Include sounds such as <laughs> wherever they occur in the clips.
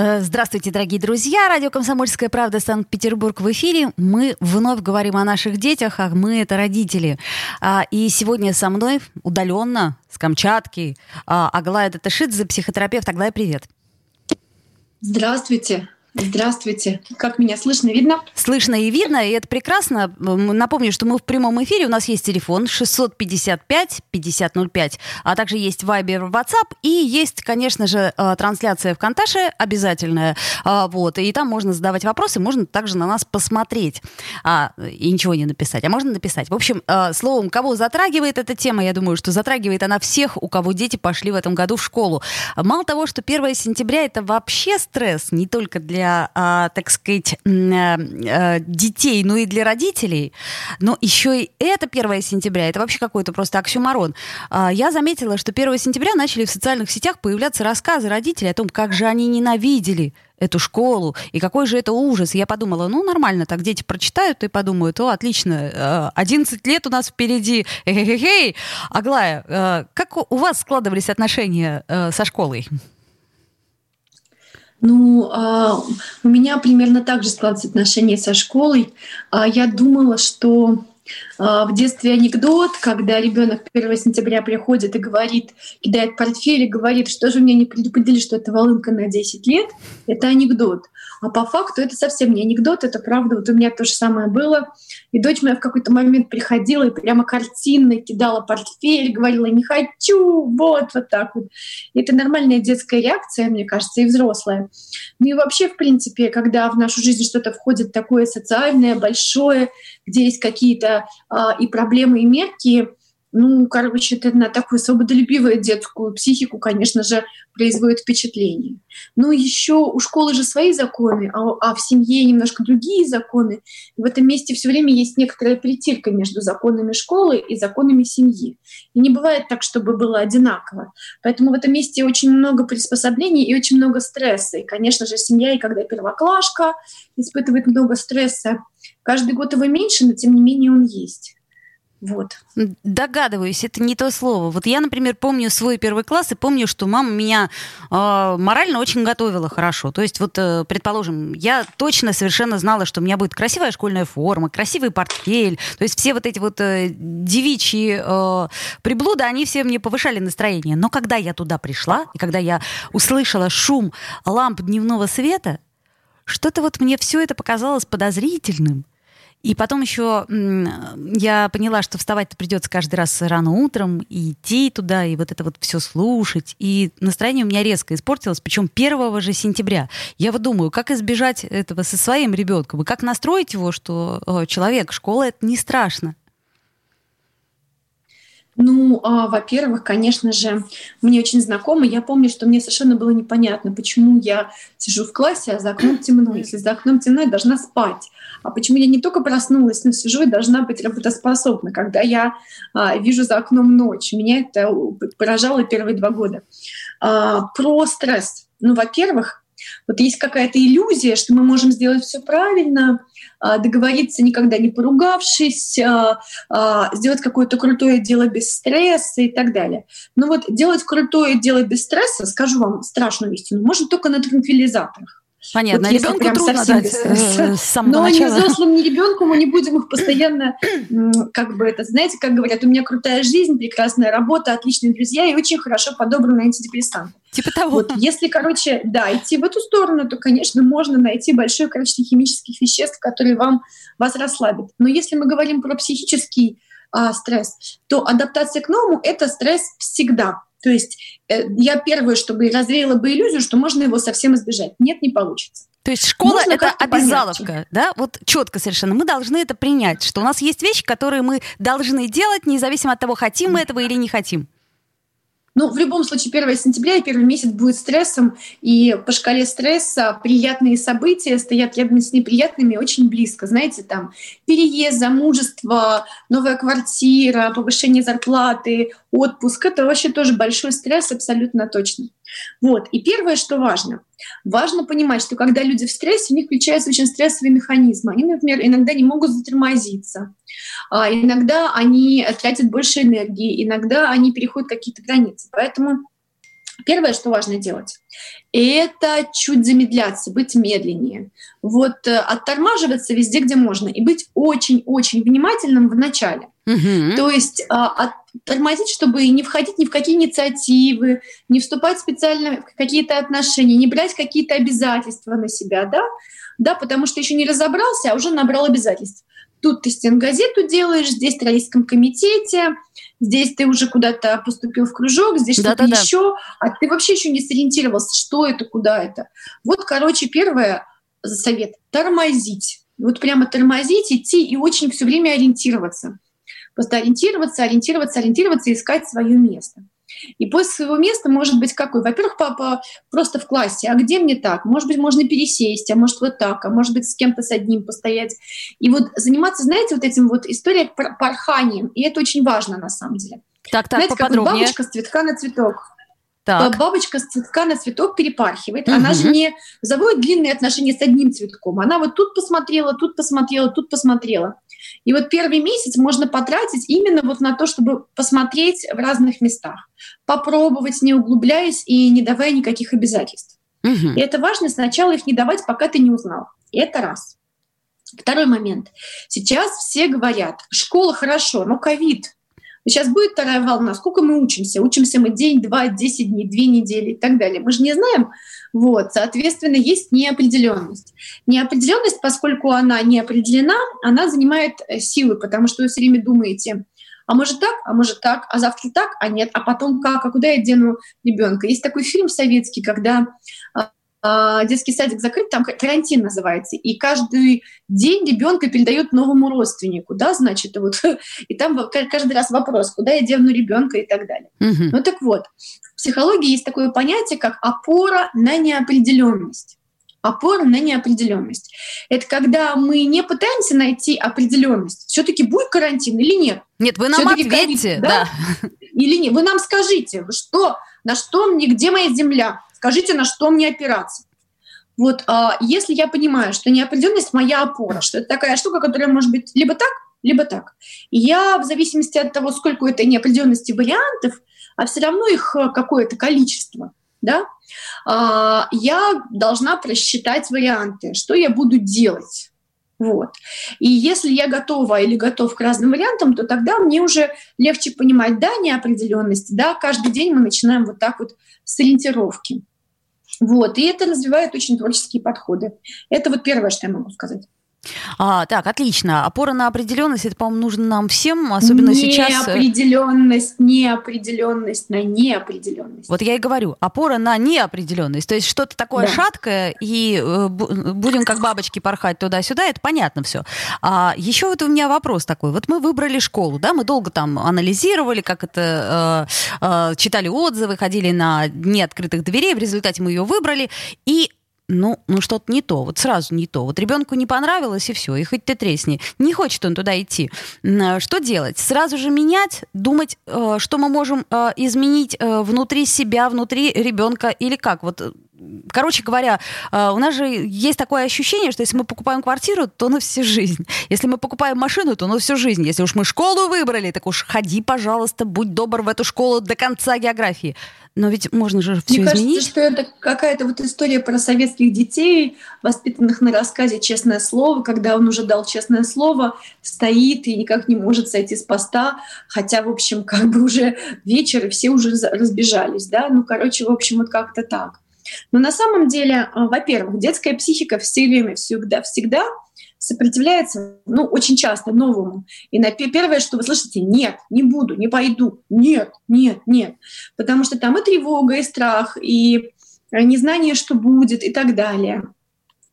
Э, здравствуйте, дорогие друзья. Радио «Комсомольская правда» Санкт-Петербург в эфире. Мы вновь говорим о наших детях, а мы — это родители. А, и сегодня со мной удаленно, с Камчатки, а, Аглая Даташидзе, психотерапевт. Аглая, привет. Здравствуйте. Здравствуйте. Как меня слышно, видно? Слышно и видно, и это прекрасно. Напомню, что мы в прямом эфире. У нас есть телефон 655-5005, а также есть Viber, WhatsApp и есть, конечно же, э, трансляция в Конташе обязательная. А, вот, и там можно задавать вопросы, можно также на нас посмотреть а, и ничего не написать. А можно написать. В общем, э, словом, кого затрагивает эта тема, я думаю, что затрагивает она всех, у кого дети пошли в этом году в школу. Мало того, что 1 сентября это вообще стресс, не только для а, так сказать, э, э, детей, ну и для родителей, но еще и это 1 сентября, это вообще какой-то просто оксюмарон. А, я заметила, что 1 сентября начали в социальных сетях появляться рассказы родителей о том, как же они ненавидели эту школу, и какой же это ужас. Я подумала, ну, нормально, так дети прочитают и подумают, о, отлично, 11 э, лет у нас впереди. Хе-хе-хе. Аглая, как у вас складывались отношения со школой? Ну, а, у меня примерно так же складываются отношения со школой. А, я думала, что а, в детстве анекдот, когда ребенок 1 сентября приходит и говорит, кидает портфель и говорит, что же меня не предупредили, что это волынка на 10 лет, это анекдот. А по факту это совсем не анекдот, это правда. Вот у меня то же самое было. И дочь моя в какой-то момент приходила и прямо картинно кидала портфель, говорила «не хочу», вот, вот так вот. И это нормальная детская реакция, мне кажется, и взрослая. Ну и вообще, в принципе, когда в нашу жизнь что-то входит такое социальное, большое, где есть какие-то а, и проблемы, и мерки, ну, короче, это на такую свободолюбивую детскую психику, конечно же, производит впечатление. Но еще у школы же свои законы, а, а в семье немножко другие законы. В этом месте все время есть некоторая притирка между законами школы и законами семьи. И не бывает так, чтобы было одинаково. Поэтому в этом месте очень много приспособлений и очень много стресса. И, конечно же, семья, и когда первоклашка испытывает много стресса, каждый год его меньше, но тем не менее он есть. Вот. Догадываюсь, это не то слово. Вот я, например, помню свой первый класс и помню, что мама меня э, морально очень готовила хорошо. То есть, вот, э, предположим, я точно совершенно знала, что у меня будет красивая школьная форма, красивый портфель. То есть все вот эти вот э, девичьи э, приблуды, они все мне повышали настроение. Но когда я туда пришла, и когда я услышала шум ламп дневного света, что-то вот мне все это показалось подозрительным. И потом еще я поняла, что вставать-то придется каждый раз рано утром, и идти туда, и вот это вот все слушать. И настроение у меня резко испортилось, причем 1 же сентября. Я вот думаю, как избежать этого со своим ребенком, и как настроить его, что человек, школа это не страшно. Ну, а, во-первых, конечно же, мне очень знакомо. Я помню, что мне совершенно было непонятно, почему я сижу в классе, а за окном <clears throat> темно. Если за окном темно, я должна спать. А почему я не только проснулась, но сижу и должна быть работоспособна, когда я а, вижу за окном ночь. Меня это поражало первые два года. А, про стресс. Ну, во-первых, вот есть какая-то иллюзия, что мы можем сделать все правильно, а, договориться никогда не поругавшись, а, а, сделать какое-то крутое дело без стресса и так далее. Но вот делать крутое дело без стресса, скажу вам страшную истину, можно только на транквилизаторах. Понятно, вот ребенку прям трудно совсем дать <laughs> э, с самого Но начала. ни взрослым, ни ребенку мы не будем их постоянно, как бы это, знаете, как говорят, у меня крутая жизнь, прекрасная работа, отличные друзья и очень хорошо подобранные антидепрессанты. Типа того. Вот, если, короче, да, идти в эту сторону, то, конечно, можно найти большое количество химических веществ, которые вам, вас расслабят. Но если мы говорим про психический а, стресс, то адаптация к новому — это стресс всегда. То есть э, я первое, чтобы развеяла бы иллюзию, что можно его совсем избежать. Нет, не получится. То есть школа Можно это обязаловка, помягче. да? Вот четко совершенно. Мы должны это принять, что у нас есть вещи, которые мы должны делать, независимо от того, хотим мы этого или не хотим. Ну, в любом случае, 1 сентября и первый месяц будет стрессом, и по шкале стресса приятные события стоят рядом с неприятными очень близко. Знаете, там переезд, замужество, новая квартира, повышение зарплаты, отпуск. Это вообще тоже большой стресс, абсолютно точно. Вот. И первое, что важно. Важно понимать, что когда люди в стрессе, у них включаются очень стрессовые механизмы. Они, например, иногда не могут затормозиться, а иногда они тратят больше энергии, иногда они переходят какие-то границы. Поэтому первое, что важно делать, это чуть замедляться, быть медленнее. Вот э, оттормаживаться везде, где можно, и быть очень-очень внимательным в начале. Угу. То есть а, тормозить, чтобы не входить ни в какие инициативы, не вступать специально в какие-то отношения, не брать какие-то обязательства на себя, да, да, потому что еще не разобрался, а уже набрал обязательств. Тут ты стенгазету делаешь, здесь в родительском комитете, здесь ты уже куда-то поступил в кружок, здесь что-то да, еще, а ты вообще еще не сориентировался, что это, куда это. Вот, короче, первое совет — тормозить. Вот прямо тормозить, идти и очень все время ориентироваться. Просто ориентироваться, ориентироваться, ориентироваться искать свое место. И после своего места может быть какой? Во-первых, папа просто в классе. А где мне так? Может быть, можно пересесть, а может вот так, а может быть с кем-то с одним постоять. И вот заниматься, знаете, вот этим вот историей порханием. И это очень важно на самом деле. Так, так, знаете, как вот бабочка с цветка на цветок. Так. Бабочка с цветка на цветок перепархивает. Угу. Она же не заводит длинные отношения с одним цветком. Она вот тут посмотрела, тут посмотрела, тут посмотрела. И вот первый месяц можно потратить именно вот на то, чтобы посмотреть в разных местах, попробовать, не углубляясь и не давая никаких обязательств. Угу. И это важно сначала их не давать, пока ты не узнал. И это раз. Второй момент. Сейчас все говорят, школа хорошо, но ковид. Сейчас будет вторая волна, сколько мы учимся? Учимся мы день, два, десять дней, две недели и так далее. Мы же не знаем, вот, соответственно, есть неопределенность. Неопределенность, поскольку она не определена, она занимает э, силы, потому что вы все время думаете, а может так, а может так, а завтра так, а нет, а потом как, а куда я дену ребенка. Есть такой фильм советский, когда а, детский садик закрыт, там карантин называется, и каждый день ребенка передают новому родственнику, да, значит, вот, <laughs> и там каждый раз вопрос, куда я дену ребенка и так далее. Угу. Ну так вот, в психологии есть такое понятие, как опора на неопределенность. Опора на неопределенность. Это когда мы не пытаемся найти определенность, все-таки будет карантин или нет. Нет, вы нам ответьте, да? да. Или нет, вы нам скажите, что, на что мне, где моя земля, скажите, на что мне опираться. Вот а, если я понимаю, что неопределенность моя опора, что это такая штука, которая может быть либо так, либо так. Я в зависимости от того, сколько это неопределенности вариантов, а все равно их э, какое-то количество, да, а, я должна просчитать варианты, что я буду делать. Вот. И если я готова или готов к разным вариантам, то тогда мне уже легче понимать, да, неопределенность, да, каждый день мы начинаем вот так вот с ориентировки. Вот, и это развивает очень творческие подходы. Это вот первое, что я могу сказать. А, так, отлично. Опора на определенность, это, по-моему, нужно нам всем, особенно сейчас. Э, неопределенность, неопределенность на неопределенность. Вот я и говорю, опора на неопределенность. То есть что-то такое да. шаткое, и э, будем как бабочки порхать туда-сюда, это понятно все. А еще вот у меня вопрос такой. Вот мы выбрали школу, да, мы долго там анализировали, как это, э, э, читали отзывы, ходили на дни открытых дверей, в результате мы ее выбрали, и ну, ну что-то не то, вот сразу не то. Вот ребенку не понравилось, и все, и хоть ты тресни. Не хочет он туда идти. Э, что делать? Сразу же менять, думать, э, что мы можем э, изменить внутри себя, внутри ребенка или как? Вот Короче говоря, у нас же есть такое ощущение, что если мы покупаем квартиру, то на всю жизнь. Если мы покупаем машину, то на всю жизнь. Если уж мы школу выбрали, так уж ходи, пожалуйста, будь добр в эту школу до конца географии. Но ведь можно же все Мне изменить. кажется, что это какая-то вот история про советских детей, воспитанных на рассказе «Честное слово», когда он уже дал честное слово, стоит и никак не может сойти с поста, хотя, в общем, как бы уже вечер, и все уже разбежались, да, ну, короче, в общем, вот как-то так. Но на самом деле, а, во-первых, детская психика все время, всегда, всегда сопротивляется, ну, очень часто новому. И на первое, что вы слышите, нет, не буду, не пойду, нет, нет, нет. Потому что там и тревога, и страх, и незнание, что будет, и так далее.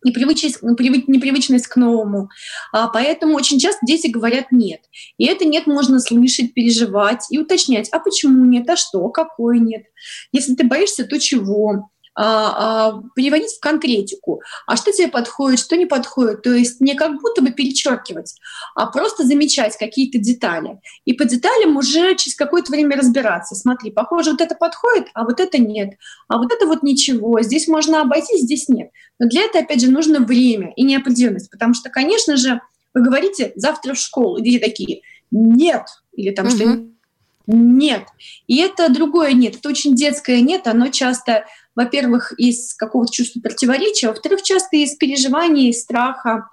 непривычность, непривычность к новому. А поэтому очень часто дети говорят «нет». И это «нет» можно слышать, переживать и уточнять, а почему нет, а что, какой нет. Если ты боишься, то чего? А, а, переводить в конкретику. А что тебе подходит, что не подходит. То есть не как будто бы перечеркивать, а просто замечать какие-то детали. И по деталям уже через какое-то время разбираться. Смотри, похоже, вот это подходит, а вот это нет. А вот это вот ничего. Здесь можно обойти, здесь нет. Но для этого, опять же, нужно время и неопределенность. Потому что, конечно же, вы говорите завтра в школу, дети такие «нет», или там угу. что нет. И это другое нет. Это очень детское нет. Оно часто во-первых, из какого-то чувства противоречия, во-вторых, часто из переживаний, из страха,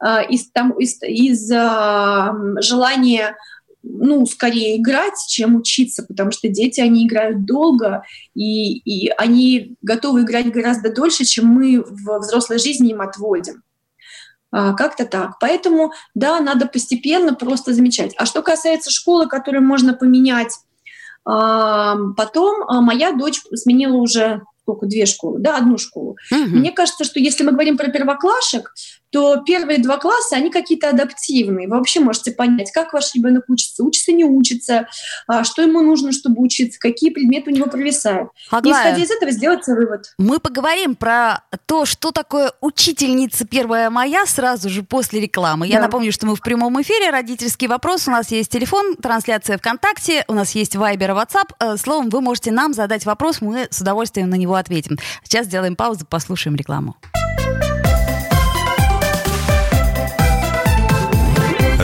а, из, там, из, из а, желания ну, скорее играть, чем учиться, потому что дети, они играют долго, и, и они готовы играть гораздо дольше, чем мы в взрослой жизни им отводим. А, как-то так. Поэтому, да, надо постепенно просто замечать. А что касается школы, которую можно поменять, потом моя дочь сменила уже сколько, две школы, да, одну школу. Угу. Мне кажется, что если мы говорим про первоклашек, то первые два класса, они какие-то адаптивные. Вы вообще можете понять, как ваш ребенок учится, учится, не учится, а, что ему нужно, чтобы учиться, какие предметы у него провисают. Аглая, И исходя из этого сделать вывод. Мы поговорим про то, что такое учительница первая моя сразу же после рекламы. Я да. напомню, что мы в прямом эфире, родительский вопрос, у нас есть телефон, трансляция ВКонтакте, у нас есть Вайбер WhatsApp. Э, словом, вы можете нам задать вопрос, мы с удовольствием на него ответим. Сейчас сделаем паузу, послушаем рекламу.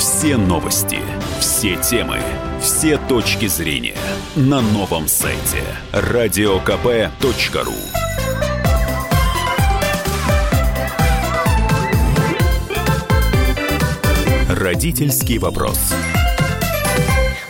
все новости, все темы, все точки зрения на новом сайте радиокп.ру. Родительский вопрос.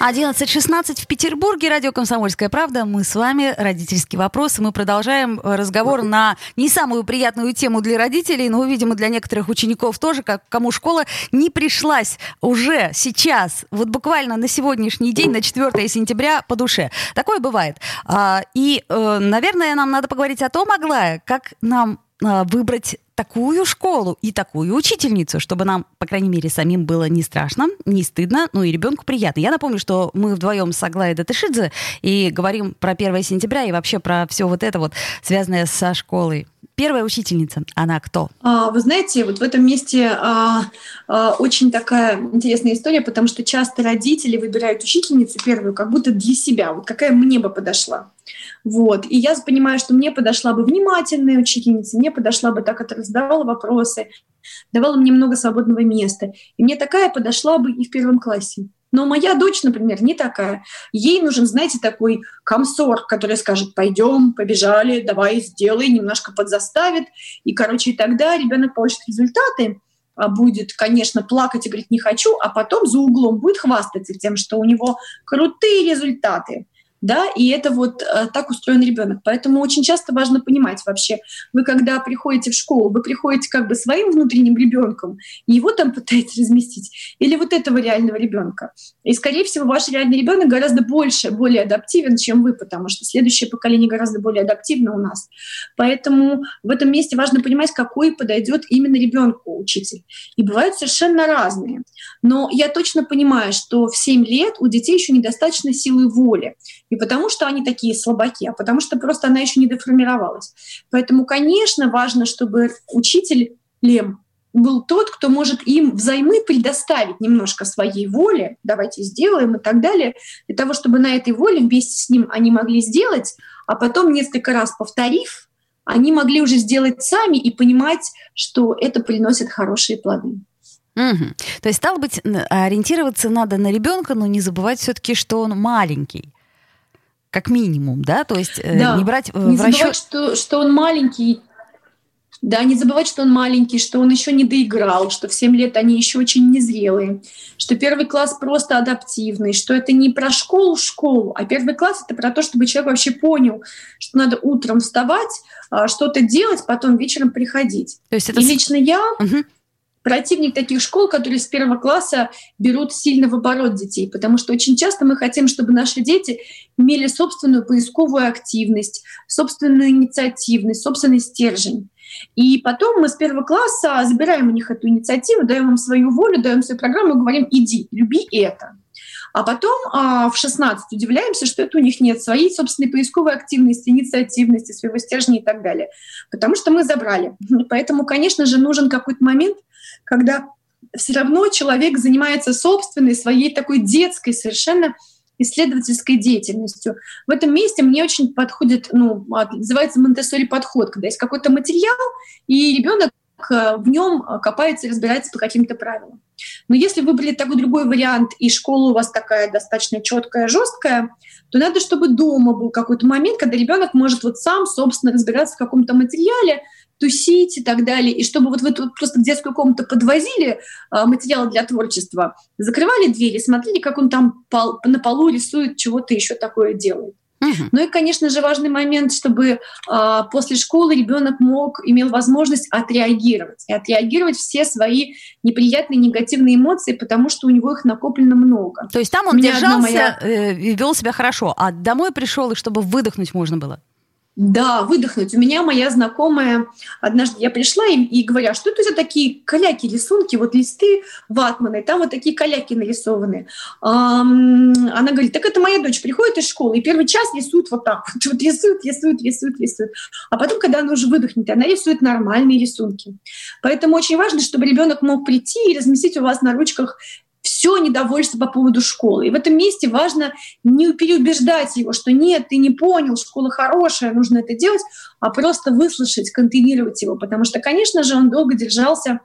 11.16 в Петербурге, радио «Комсомольская правда». Мы с вами, родительский вопрос. Мы продолжаем разговор на не самую приятную тему для родителей, но, видимо, для некоторых учеников тоже, как кому школа не пришлась уже сейчас, вот буквально на сегодняшний день, на 4 сентября по душе. Такое бывает. А, и, э, наверное, нам надо поговорить о том, Аглая, как нам а, выбрать такую школу и такую учительницу, чтобы нам, по крайней мере, самим было не страшно, не стыдно, ну и ребенку приятно. Я напомню, что мы вдвоем с Аглаей Датышидзе и говорим про 1 сентября и вообще про все вот это вот, связанное со школой. Первая учительница, она кто? А, вы знаете, вот в этом месте а, а, очень такая интересная история, потому что часто родители выбирают учительницу первую как будто для себя. Вот какая мне бы подошла. Вот. И я понимаю, что мне подошла бы внимательная учительница, мне подошла бы та, которая задавала вопросы, давала мне много свободного места. И мне такая подошла бы и в первом классе. Но моя дочь, например, не такая. Ей нужен, знаете, такой комсор, который скажет, пойдем, побежали, давай, сделай, немножко подзаставит. И, короче, и тогда ребенок получит результаты, а будет, конечно, плакать и говорить «не хочу», а потом за углом будет хвастаться тем, что у него крутые результаты да, и это вот э, так устроен ребенок. Поэтому очень часто важно понимать вообще, вы когда приходите в школу, вы приходите как бы своим внутренним ребенком, его там <laughs> пытаетесь разместить, или вот этого реального ребенка. И, скорее всего, ваш реальный ребенок гораздо больше, более адаптивен, чем вы, потому что следующее поколение гораздо более адаптивно у нас. Поэтому в этом месте важно понимать, какой подойдет именно ребенку учитель. И бывают совершенно разные. Но я точно понимаю, что в 7 лет у детей еще недостаточно силы воли. Не потому, что они такие слабаки, а потому что просто она еще не деформировалась. Поэтому, конечно, важно, чтобы учитель Лем был тот, кто может им взаймы предоставить немножко своей воли, давайте сделаем и так далее, для того, чтобы на этой воле вместе с ним они могли сделать, а потом несколько раз повторив, они могли уже сделать сами и понимать, что это приносит хорошие плоды. Угу. То есть, стало быть, ориентироваться надо на ребенка, но не забывать все-таки, что он маленький как минимум, да, то есть э, да. не брать не в расчет... что, что он маленький. Да, не забывать, что он маленький, что он еще не доиграл, что в 7 лет они еще очень незрелые, что первый класс просто адаптивный, что это не про школу-школу, а первый класс — это про то, чтобы человек вообще понял, что надо утром вставать, а, что-то делать, потом вечером приходить. То есть это... И лично я... Угу противник таких школ, которые с первого класса берут сильно в оборот детей, потому что очень часто мы хотим, чтобы наши дети имели собственную поисковую активность, собственную инициативность, собственный стержень. И потом мы с первого класса забираем у них эту инициативу, даем им свою волю, даем свою программу и говорим «иди, люби это». А потом а, в 16 удивляемся, что это у них нет своей собственной поисковой активности, инициативности, своего стержня и так далее. Потому что мы забрали. Поэтому, конечно же, нужен какой-то момент, когда все равно человек занимается собственной, своей такой детской совершенно исследовательской деятельностью. В этом месте мне очень подходит, ну, называется монтессори подход, когда есть какой-то материал, и ребенок э, в нем копается и разбирается по каким-то правилам. Но если выбрали такой другой вариант, и школа у вас такая достаточно четкая, жесткая, то надо, чтобы дома был какой-то момент, когда ребенок может вот сам, собственно, разбираться в каком-то материале, тусить и так далее. И чтобы вот вы тут просто в детскую комнату подвозили а, материалы для творчества, закрывали двери, смотрели, как он там пол, на полу рисует, чего-то еще такое делает. Угу. Ну и, конечно же, важный момент, чтобы а, после школы ребенок мог, имел возможность отреагировать. И отреагировать все свои неприятные, негативные эмоции, потому что у него их накоплено много. То есть там он держался моя... э, и вел себя хорошо, а домой пришел, и чтобы выдохнуть можно было? Да, выдохнуть. У меня моя знакомая, однажды я пришла и, и говорю, а что это за такие каляки, рисунки, вот листы ватманы, там вот такие каляки нарисованы. Она говорит, так это моя дочь приходит из школы, и первый час рисует вот так, вот, <laughs> вот рисует, рисует, рисует, рисует. А потом, когда она уже выдохнет, она рисует нормальные рисунки. Поэтому очень важно, чтобы ребенок мог прийти и разместить у вас на ручках все недовольство по поводу школы. И в этом месте важно не переубеждать его, что нет, ты не понял, школа хорошая, нужно это делать, а просто выслушать, контейнировать его, потому что, конечно же, он долго держался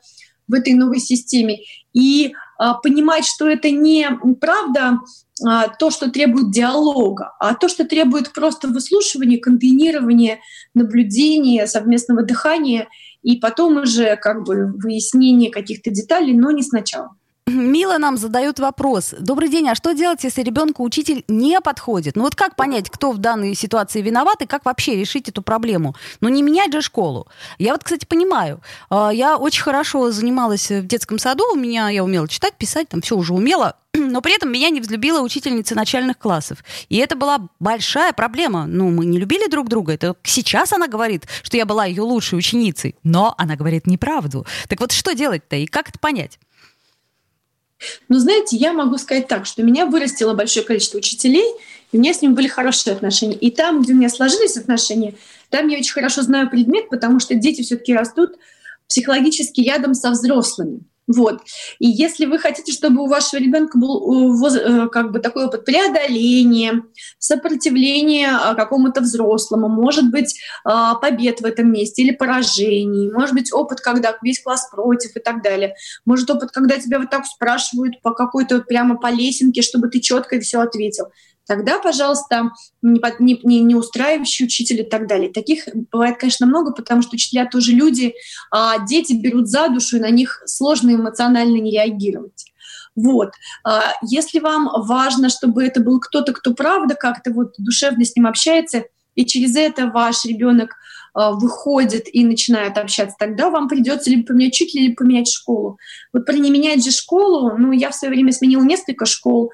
в этой новой системе. И а, понимать, что это не правда а, то, что требует диалога, а то, что требует просто выслушивания, контейнирования, наблюдения, совместного дыхания и потом уже как бы выяснения каких-то деталей, но не сначала. Мила нам задает вопрос. Добрый день, а что делать, если ребенку учитель не подходит? Ну вот как понять, кто в данной ситуации виноват и как вообще решить эту проблему? Ну не менять же школу. Я вот, кстати, понимаю. А, я очень хорошо занималась в детском саду. У меня я умела читать, писать, там все уже умела. <clears throat> Но при этом меня не взлюбила учительница начальных классов. И это была большая проблема. Ну, мы не любили друг друга. Это сейчас она говорит, что я была ее лучшей ученицей. Но она говорит неправду. Так вот, что делать-то и как это понять? Но знаете, я могу сказать так, что меня вырастило большое количество учителей, и у меня с ними были хорошие отношения. И там, где у меня сложились отношения, там я очень хорошо знаю предмет, потому что дети все-таки растут психологически рядом со взрослыми. Вот. И если вы хотите, чтобы у вашего ребенка был э, э, как бы такой опыт преодоления, сопротивления а, какому-то взрослому, может быть, побед в этом месте или поражений, может быть, опыт, когда весь класс против и так далее, может, опыт, когда тебя вот так спрашивают по какой-то прямо по лесенке, чтобы ты четко все ответил тогда, пожалуйста, не, не, не устраивающий учитель и так далее. Таких бывает, конечно, много, потому что учителя тоже люди, а дети берут за душу, и на них сложно эмоционально не реагировать. Вот. А если вам важно, чтобы это был кто-то, кто правда как-то вот душевно с ним общается, и через это ваш ребенок а, выходит и начинает общаться, тогда вам придется либо поменять учителя, либо поменять школу. Вот про не менять же школу, ну, я в свое время сменила несколько школ,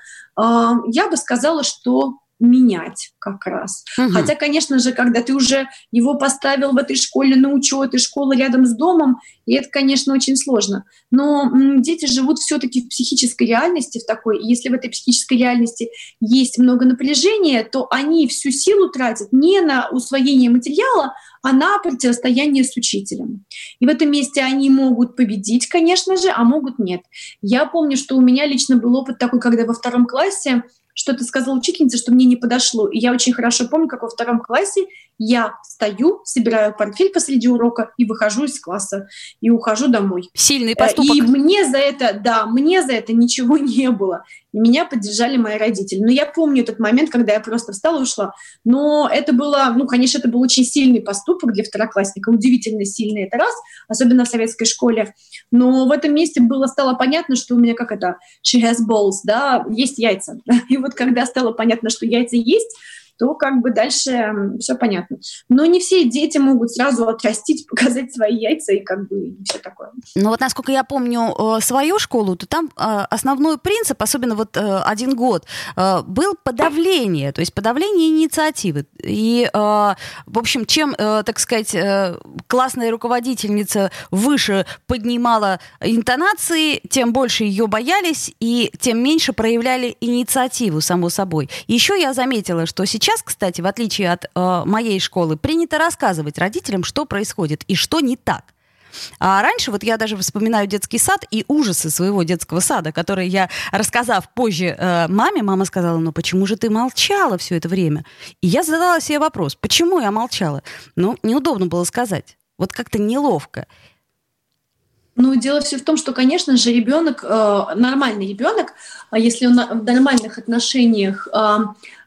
я бы сказала, что менять как раз. Угу. Хотя, конечно же, когда ты уже его поставил в этой школе на учет, и школа рядом с домом, и это, конечно, очень сложно. Но дети живут все-таки в психической реальности, в такой. И если в этой психической реальности есть много напряжения, то они всю силу тратят не на усвоение материала, а на противостояние с учителем. И в этом месте они могут победить, конечно же, а могут нет. Я помню, что у меня лично был опыт такой, когда во втором классе что-то сказала учительница, что мне не подошло. И я очень хорошо помню, как во втором классе я встаю, собираю портфель посреди урока и выхожу из класса и ухожу домой. Сильный поступок. И мне за это, да, мне за это ничего <laughs> не было. И меня поддержали мои родители. Но я помню этот момент, когда я просто встала и ушла. Но это было, ну, конечно, это был очень сильный поступок для второклассника, удивительно сильный это раз, особенно в советской школе. Но в этом месте было стало понятно, что у меня как это, she has balls, да, есть яйца. <laughs> И вот когда стало понятно, что яйца есть, то как бы дальше все понятно. Но не все дети могут сразу отрастить, <laughs> показать свои яйца и как бы все такое. Ну вот насколько я помню э, свою школу, то там э, основной принцип, особенно вот э, один год, был подавление, то есть подавление инициативы. И, в общем, чем, так сказать, классная руководительница выше поднимала интонации, тем больше ее боялись и тем меньше проявляли инициативу, само собой. Еще я заметила, что сейчас сейчас, кстати, в отличие от э, моей школы, принято рассказывать родителям, что происходит и что не так. А раньше вот я даже вспоминаю детский сад и ужасы своего детского сада, которые я, рассказав позже э, маме, мама сказала, ну почему же ты молчала все это время? И я задала себе вопрос, почему я молчала? Ну, неудобно было сказать. Вот как-то неловко. Ну, дело все в том, что, конечно же, ребенок, э, нормальный ребенок, а если он в нормальных отношениях э,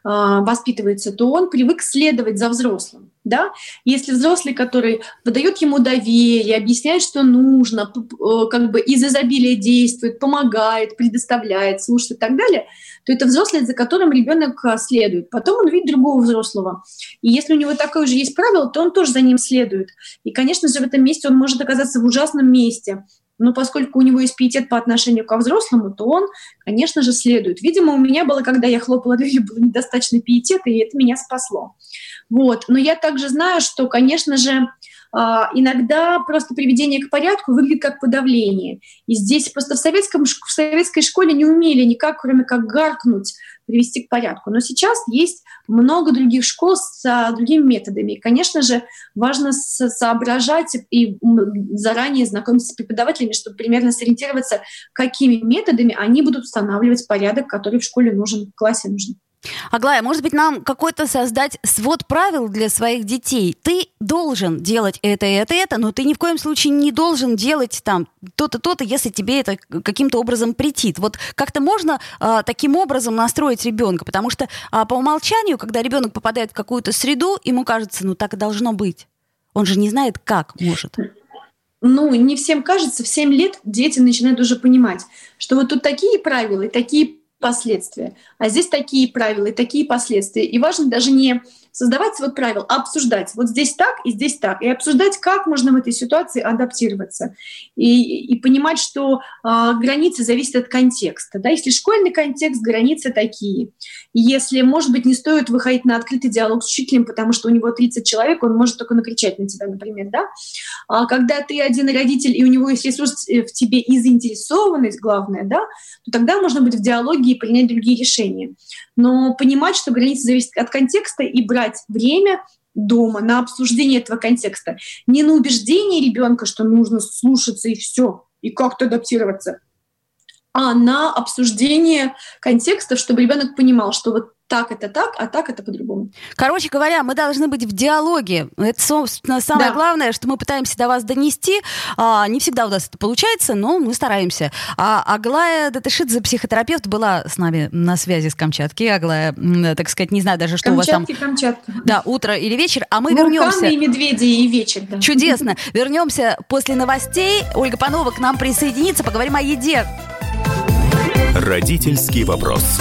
воспитывается, то он привык следовать за взрослым. Да? Если взрослый, который выдает ему доверие, объясняет, что нужно, э, как бы из изобилия действует, помогает, предоставляет, слушает и так далее, то это взрослый, за которым ребенок а, следует. Потом он видит другого взрослого. И если у него такое же есть правило, то он тоже за ним следует. И, конечно же, в этом месте он может оказаться в ужасном месте, но поскольку у него есть пиетет по отношению ко взрослому, то он, конечно же, следует. Видимо, у меня было, когда я хлопала <laughs> дверью, было недостаточно пиетета, и это меня спасло. Вот. Но я также знаю, что, конечно же, иногда просто приведение к порядку выглядит как подавление. И здесь просто в, советском, в советской школе не умели никак, кроме как гаркнуть, привести к порядку. Но сейчас есть много других школ с а, другими методами. И, конечно же, важно соображать и заранее знакомиться с преподавателями, чтобы примерно сориентироваться, какими методами они будут устанавливать порядок, который в школе нужен, в классе нужен. Аглая, может быть, нам какой-то создать свод правил для своих детей? Ты должен делать это, это, это, но ты ни в коем случае не должен делать там то-то, то-то, если тебе это каким-то образом претит. Вот как-то можно а, таким образом настроить ребенка, потому что а, по умолчанию, когда ребенок попадает в какую-то среду, ему кажется, ну так и должно быть. Он же не знает, как может ну, не всем кажется, в 7 лет дети начинают уже понимать, что вот тут такие правила и такие последствия. А здесь такие правила и такие последствия. И важно даже не создавать свод правил, а обсуждать. Вот здесь так и здесь так. И обсуждать, как можно в этой ситуации адаптироваться. И, и понимать, что э, границы зависят от контекста. Да? Если школьный контекст, границы такие. Если, может быть, не стоит выходить на открытый диалог с учителем, потому что у него 30 человек, он может только накричать на тебя, например. Да? А когда ты один родитель, и у него есть ресурс э, в тебе и заинтересованность, главное, да, то тогда можно быть в диалоге принять другие решения. Но понимать, что границы зависят от контекста и брать время дома на обсуждение этого контекста. Не на убеждение ребенка, что нужно слушаться и все, и как-то адаптироваться, а на обсуждение контекстов, чтобы ребенок понимал, что вот так это так, а так это по-другому. Короче говоря, мы должны быть в диалоге. Это, собственно, самое да. главное, что мы пытаемся до вас донести. А, не всегда у нас это получается, но мы стараемся. А Аглая Датышидзе, психотерапевт, была с нами на связи с Камчатки. Аглая, так сказать, не знаю даже, что Камчатки, у вас там... Камчатка. Да, утро или вечер. А мы Вулканы вернемся... и медведи, и вечер. Да. Чудесно. Вернемся после новостей. Ольга Панова к нам присоединится. Поговорим о еде. Родительский вопрос.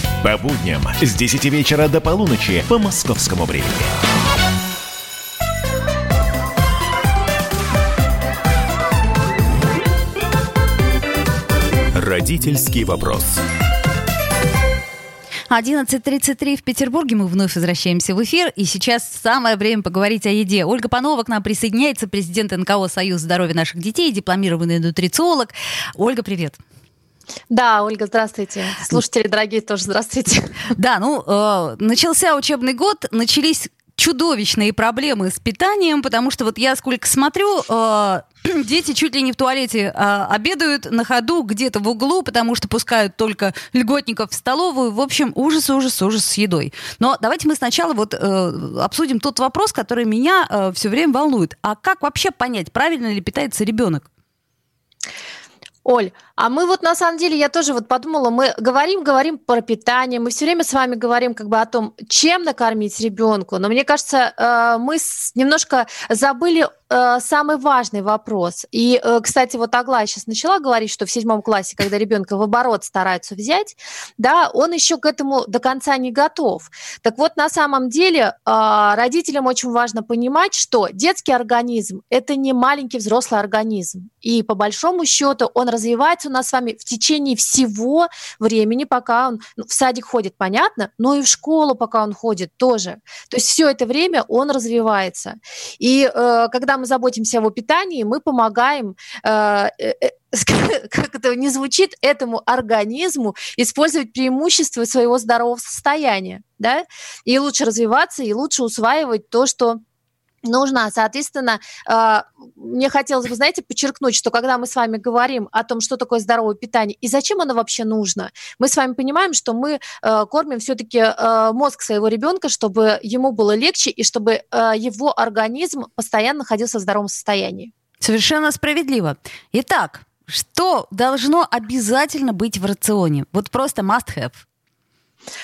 По будням с 10 вечера до полуночи по московскому времени. Родительский вопрос. 11.33 в Петербурге. Мы вновь возвращаемся в эфир. И сейчас самое время поговорить о еде. Ольга Панова к нам присоединяется, президент НКО «Союз здоровья наших детей», дипломированный нутрициолог. Ольга, привет. Да, Ольга, здравствуйте. Слушатели дорогие тоже здравствуйте. Да, ну, э, начался учебный год, начались чудовищные проблемы с питанием, потому что вот я сколько смотрю, э, <clears throat> дети чуть ли не в туалете э, обедают на ходу где-то в углу, потому что пускают только льготников в столовую. В общем, ужас, ужас, ужас с едой. Но давайте мы сначала вот э, обсудим тот вопрос, который меня э, все время волнует. А как вообще понять, правильно ли питается ребенок? Оль, а мы вот на самом деле, я тоже вот подумала, мы говорим, говорим про питание, мы все время с вами говорим как бы о том, чем накормить ребенку, но мне кажется, э, мы немножко забыли э, самый важный вопрос. И, э, кстати, вот Аглая сейчас начала говорить, что в седьмом классе, когда ребенка в оборот стараются взять, да, он еще к этому до конца не готов. Так вот, на самом деле, родителям очень важно понимать, что детский организм – это не маленький взрослый организм. И по большому счету он развивается нас с вами в течение всего времени, пока он ну, в садик ходит, понятно, но и в школу, пока он ходит, тоже. То есть все это время он развивается. И э, когда мы заботимся о его питании, мы помогаем э, э, э <laughs> как это не звучит, этому организму использовать преимущества своего здорового состояния, да, и лучше развиваться, и лучше усваивать то, что нужно. Соответственно, а, мне хотелось бы, знаете, подчеркнуть, что когда мы с вами говорим о том, что такое здоровое питание и зачем оно вообще нужно, мы с вами понимаем, что мы а, кормим все-таки а, мозг своего ребенка, чтобы ему было легче и чтобы его организм постоянно находился в здоровом состоянии. Совершенно справедливо. Итак, что должно обязательно быть в рационе? Вот просто must have.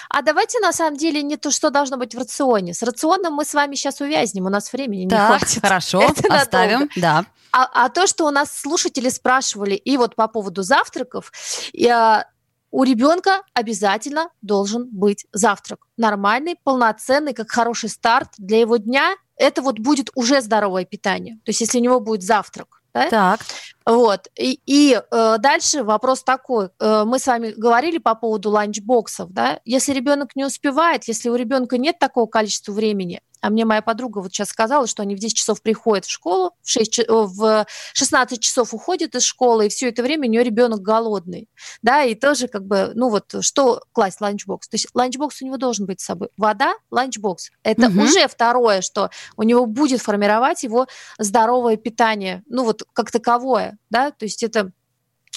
А давайте на самом деле не то, что должно быть в рационе. С рационом мы с вами сейчас увязнем, у нас времени так, не хватит. Хорошо, <laughs> Это оставим, да. А, а то, что у нас слушатели спрашивали, и вот по поводу завтраков, я, у ребенка обязательно должен быть завтрак. Нормальный, полноценный, как хороший старт для его дня. Это вот будет уже здоровое питание. То есть если у него будет завтрак. Да? Так. Вот. И, и э, дальше вопрос такой. Э, мы с вами говорили по поводу ланчбоксов. Да? Если ребенок не успевает, если у ребенка нет такого количества времени, а мне моя подруга вот сейчас сказала, что они в 10 часов приходят в школу, в, 6, в 16 часов уходят из школы, и все это время у нее ребенок голодный. Да, и тоже как бы, ну вот, что класть ланчбокс? То есть ланчбокс у него должен быть с собой. Вода, ланчбокс. Это угу. уже второе, что у него будет формировать его здоровое питание, ну вот как таковое, да, то есть это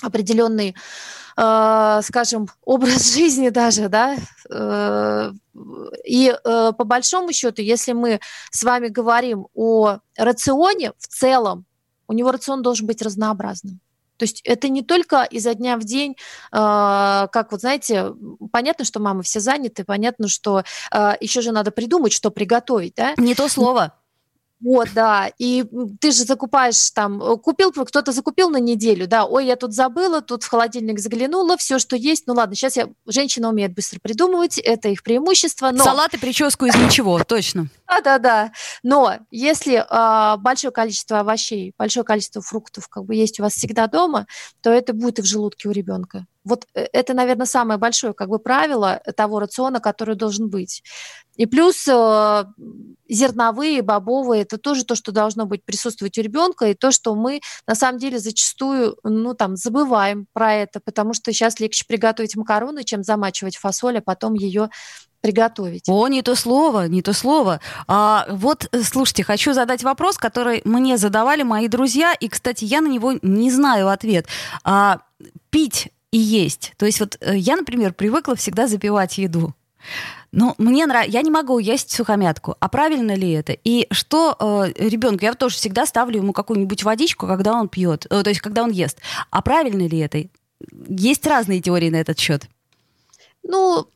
определенный, э, скажем, <laughs> образ жизни даже, да, э, и э, по большому счету, если мы с вами говорим о рационе в целом, у него рацион должен быть разнообразным. То есть это не только изо дня в день, э, как вот знаете, понятно, что мамы все заняты, понятно, что э, еще же надо придумать, что приготовить, да? Не то слово. Вот, да. И ты же закупаешь там, э, купил, кто-то закупил на неделю, да, ой, я тут забыла, тут в холодильник заглянула, все, что есть, ну ладно, сейчас я, женщина умеет быстро придумывать, это их преимущество, но... Салат и прическу из ничего, точно. Да-да-да. Но если э, большое количество овощей, большое количество фруктов как бы есть у вас всегда дома, то это будет и в желудке у ребенка. Вот э, это, наверное, самое большое как бы правило того рациона, который должен быть. И плюс э, зерновые, бобовые, это тоже то, что должно быть присутствовать у ребенка, и то, что мы на самом деле зачастую, ну там, забываем про это, потому что сейчас легче приготовить макароны, чем замачивать фасоль, а потом ее приготовить. О, не то слово, не то слово. А, вот, э, слушайте, хочу задать вопрос, который мне задавали мои друзья, и, кстати, я на него не знаю ответ. А, пить и есть. То есть вот э, я, например, привыкла всегда запивать еду. Но мне нравится, я не могу есть сухомятку. А правильно ли это? И что э, ребенку, я тоже всегда ставлю ему какую-нибудь водичку, когда он пьет, э, то есть когда он ест. А правильно ли это? Есть разные теории на этот счет. Ну,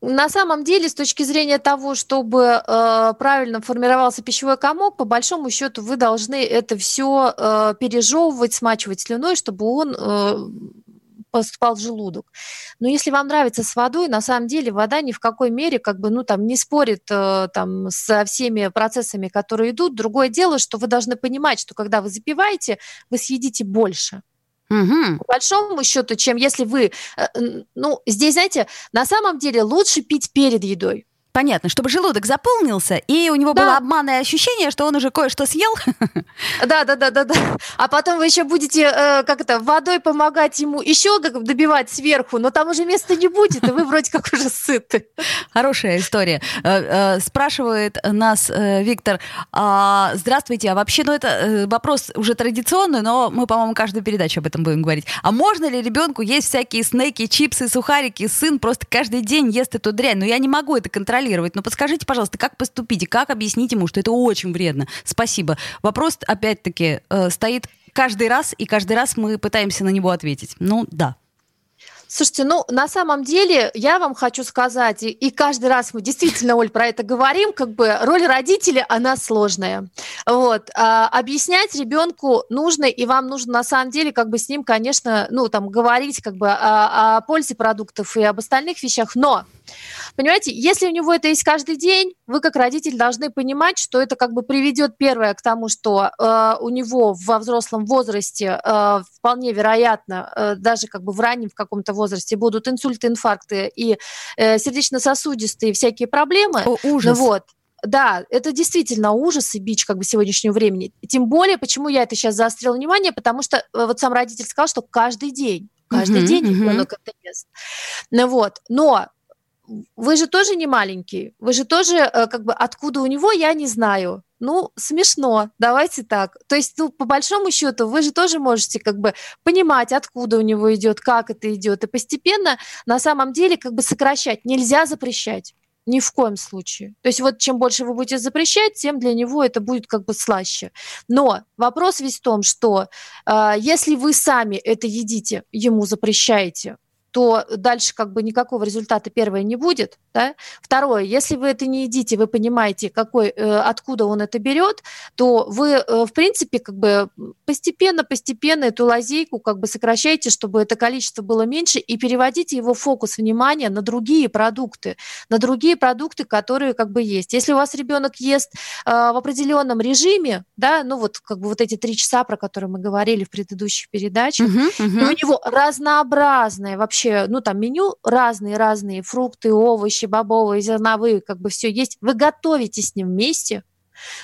на самом деле, с точки зрения того, чтобы э, правильно формировался пищевой комок, по большому счету вы должны это все э, пережевывать, смачивать слюной, чтобы он э, поступал в желудок. Но если вам нравится с водой, на самом деле вода ни в какой мере как бы, ну, там, не спорит э, там, со всеми процессами, которые идут. Другое дело, что вы должны понимать, что когда вы запиваете, вы съедите больше. Угу. По большому счету, чем если вы... Э, ну, здесь, знаете, на самом деле лучше пить перед едой. Понятно, чтобы желудок заполнился, и у него да. было обманное ощущение, что он уже кое-что съел. <laughs> Да, да, да, да, да. А потом вы еще будете, э, как это, водой помогать ему еще как добивать сверху, но там уже места не будет, и вы вроде как уже сыты. <laughs> Хорошая история. Э, э, спрашивает нас э, Виктор, а, здравствуйте, а вообще, ну это вопрос уже традиционный, но мы, по-моему, каждую передачу об этом будем говорить. А можно ли ребенку есть всякие снеки, чипсы, сухарики? Сын просто каждый день ест эту дрянь, но я не могу это контролировать контролировать. Но подскажите, пожалуйста, как поступить и как объяснить ему, что это очень вредно? Спасибо. Вопрос, опять-таки, э, стоит каждый раз, и каждый раз мы пытаемся на него ответить. Ну, да. Слушайте, ну, на самом деле, я вам хочу сказать, и, и каждый раз мы действительно, Оль, про это говорим, как бы роль родителя, она сложная. Вот. А, объяснять ребенку нужно, и вам нужно на самом деле как бы с ним, конечно, ну, там, говорить как бы о, о пользе продуктов и об остальных вещах, но Понимаете, если у него это есть каждый день, вы как родитель должны понимать, что это как бы приведет первое к тому, что э, у него во взрослом возрасте э, вполне вероятно, э, даже как бы в раннем в каком-то возрасте будут инсульты, инфаркты и э, сердечно-сосудистые всякие проблемы. О, ужас. Вот. Да, это действительно ужас и бич как бы сегодняшнего времени. Тем более, почему я это сейчас заострила внимание, потому что э, вот сам родитель сказал, что каждый день каждый uh-huh, день ребенок uh-huh. это ест. Ну вот, но вы же тоже не маленький, вы же тоже, э, как бы, откуда у него, я не знаю. Ну, смешно, давайте так. То есть, ну, по большому счету, вы же тоже можете, как бы, понимать, откуда у него идет, как это идет, и постепенно, на самом деле, как бы, сокращать. Нельзя запрещать. Ни в коем случае. То есть вот чем больше вы будете запрещать, тем для него это будет как бы слаще. Но вопрос весь в том, что э, если вы сами это едите, ему запрещаете, то дальше как бы никакого результата первое не будет. Да? Второе, если вы это не едите, вы понимаете, какой, э, откуда он это берет, то вы, э, в принципе, как бы постепенно-постепенно эту лазейку как бы сокращаете, чтобы это количество было меньше, и переводите его фокус внимания на другие продукты, на другие продукты, которые как бы есть. Если у вас ребенок ест э, в определенном режиме, да, ну вот как бы вот эти три часа, про которые мы говорили в предыдущих передачах, uh-huh, uh-huh. у него разнообразное вообще вообще, ну, там меню разные-разные, фрукты, овощи, бобовые, зерновые, как бы все есть. Вы готовите с ним вместе,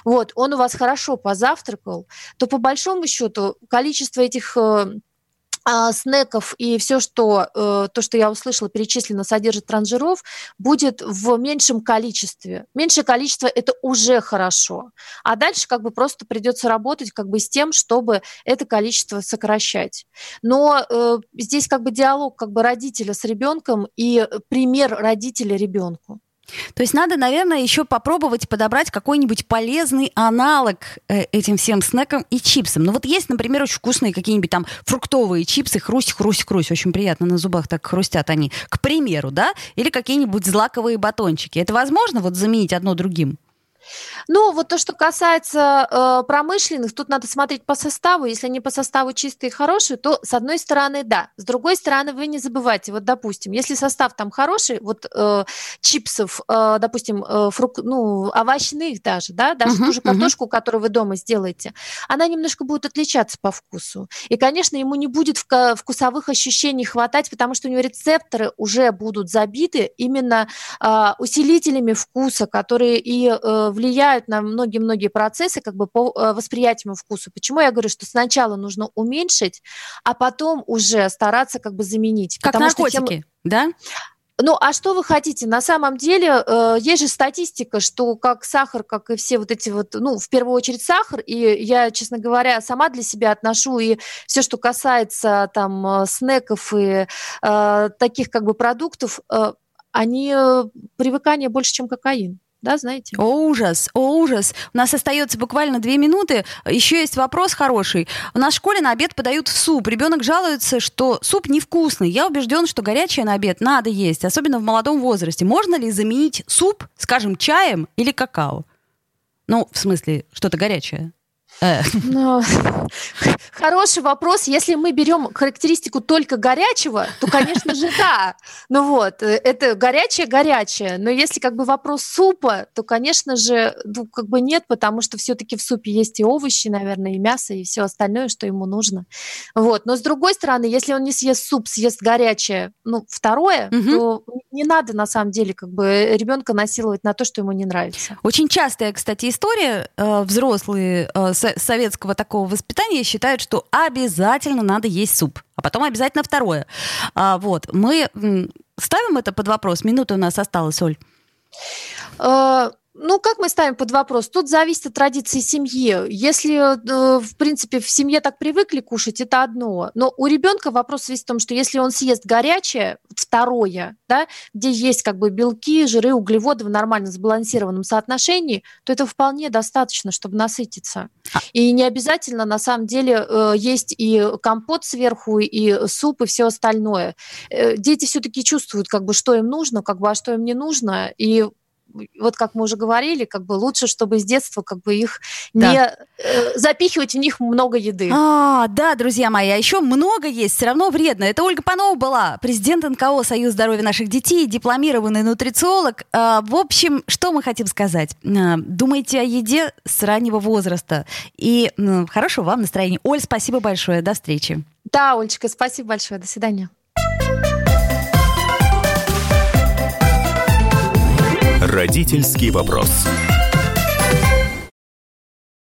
вот, он у вас хорошо позавтракал, то по большому счету количество этих э, снеков и все, что э, то, что я услышала, перечислено, содержит транжиров, будет в меньшем количестве. Меньшее количество это уже хорошо. А дальше как бы просто придется работать как бы с тем, чтобы это количество сокращать. Но э, здесь как бы диалог как бы родителя с ребенком и пример родителя ребенку. То есть надо, наверное, еще попробовать подобрать какой-нибудь полезный аналог э, этим всем снекам и чипсам. Ну вот есть, например, очень вкусные какие-нибудь там фруктовые чипсы, хрусть, хрусть, хрусть, очень приятно на зубах так хрустят они, к примеру, да? Или какие-нибудь злаковые батончики. Это возможно вот заменить одно другим? Ну, вот то, что касается э, промышленных, тут надо смотреть по составу. Если они по составу чистые и хорошие, то с одной стороны, да. С другой стороны, вы не забывайте, вот, допустим, если состав там хороший, вот э, чипсов, э, допустим, э, фрук, ну, овощных даже, да, даже uh-huh, ту же картошку, uh-huh. которую вы дома сделаете, она немножко будет отличаться по вкусу. И, конечно, ему не будет вкусовых ощущений хватать, потому что у него рецепторы уже будут забиты именно э, усилителями вкуса, которые и э, влияют на многие-многие процессы как бы по э, восприятию вкуса. Почему я говорю, что сначала нужно уменьшить, а потом уже стараться как бы заменить. Как наркотики, что тем... да? Ну, а что вы хотите? На самом деле, э, есть же статистика, что как сахар, как и все вот эти вот, ну, в первую очередь сахар, и я, честно говоря, сама для себя отношу и все, что касается там э, снеков и э, таких как бы продуктов, э, они э, привыкание больше, чем кокаин да, знаете? О, ужас, о, ужас. У нас остается буквально две минуты. Еще есть вопрос хороший. У нас в школе на обед подают суп. Ребенок жалуется, что суп невкусный. Я убежден, что горячее на обед надо есть, особенно в молодом возрасте. Можно ли заменить суп, скажем, чаем или какао? Ну, в смысле, что-то горячее. Э. Ну, <laughs> хороший вопрос. Если мы берем характеристику только горячего, то, конечно же, да. Ну вот, э, это горячее-горячее. Но если как бы вопрос супа, то, конечно же, ну, как бы нет, потому что все-таки в супе есть и овощи, наверное, и мясо, и все остальное, что ему нужно. Вот. Но с другой стороны, если он не съест суп, съест горячее, ну, второе, угу. то не надо на самом деле как бы ребенка насиловать на то, что ему не нравится. Очень частая, кстати, история. Э, взрослые советского такого воспитания считают, что обязательно надо есть суп, а потом обязательно второе. А, вот, мы ставим это под вопрос. Минута у нас осталась, Оль. Ну, как мы ставим под вопрос? Тут зависит от традиции семьи. Если, э, в принципе, в семье так привыкли кушать, это одно. Но у ребенка вопрос весь в том, что если он съест горячее, второе, да, где есть как бы белки, жиры, углеводы в нормально сбалансированном соотношении, то это вполне достаточно, чтобы насытиться. А и не обязательно, на самом деле, э, есть и компот сверху, и суп, и все остальное. Э, дети все-таки чувствуют, как бы, что им нужно, как бы, а что им не нужно, и вот как мы уже говорили, как бы лучше, чтобы с детства как бы их да. не э, запихивать в них много еды. А, да, друзья мои, а еще много есть, все равно вредно. Это Ольга Панова была, президент НКО Союз здоровья наших детей, дипломированный нутрициолог. А, в общем, что мы хотим сказать? А, думайте о еде с раннего возраста. И ну, хорошего вам настроения. Оль, спасибо большое, до встречи. Да, Олечка, спасибо большое, до свидания. Родительский вопрос.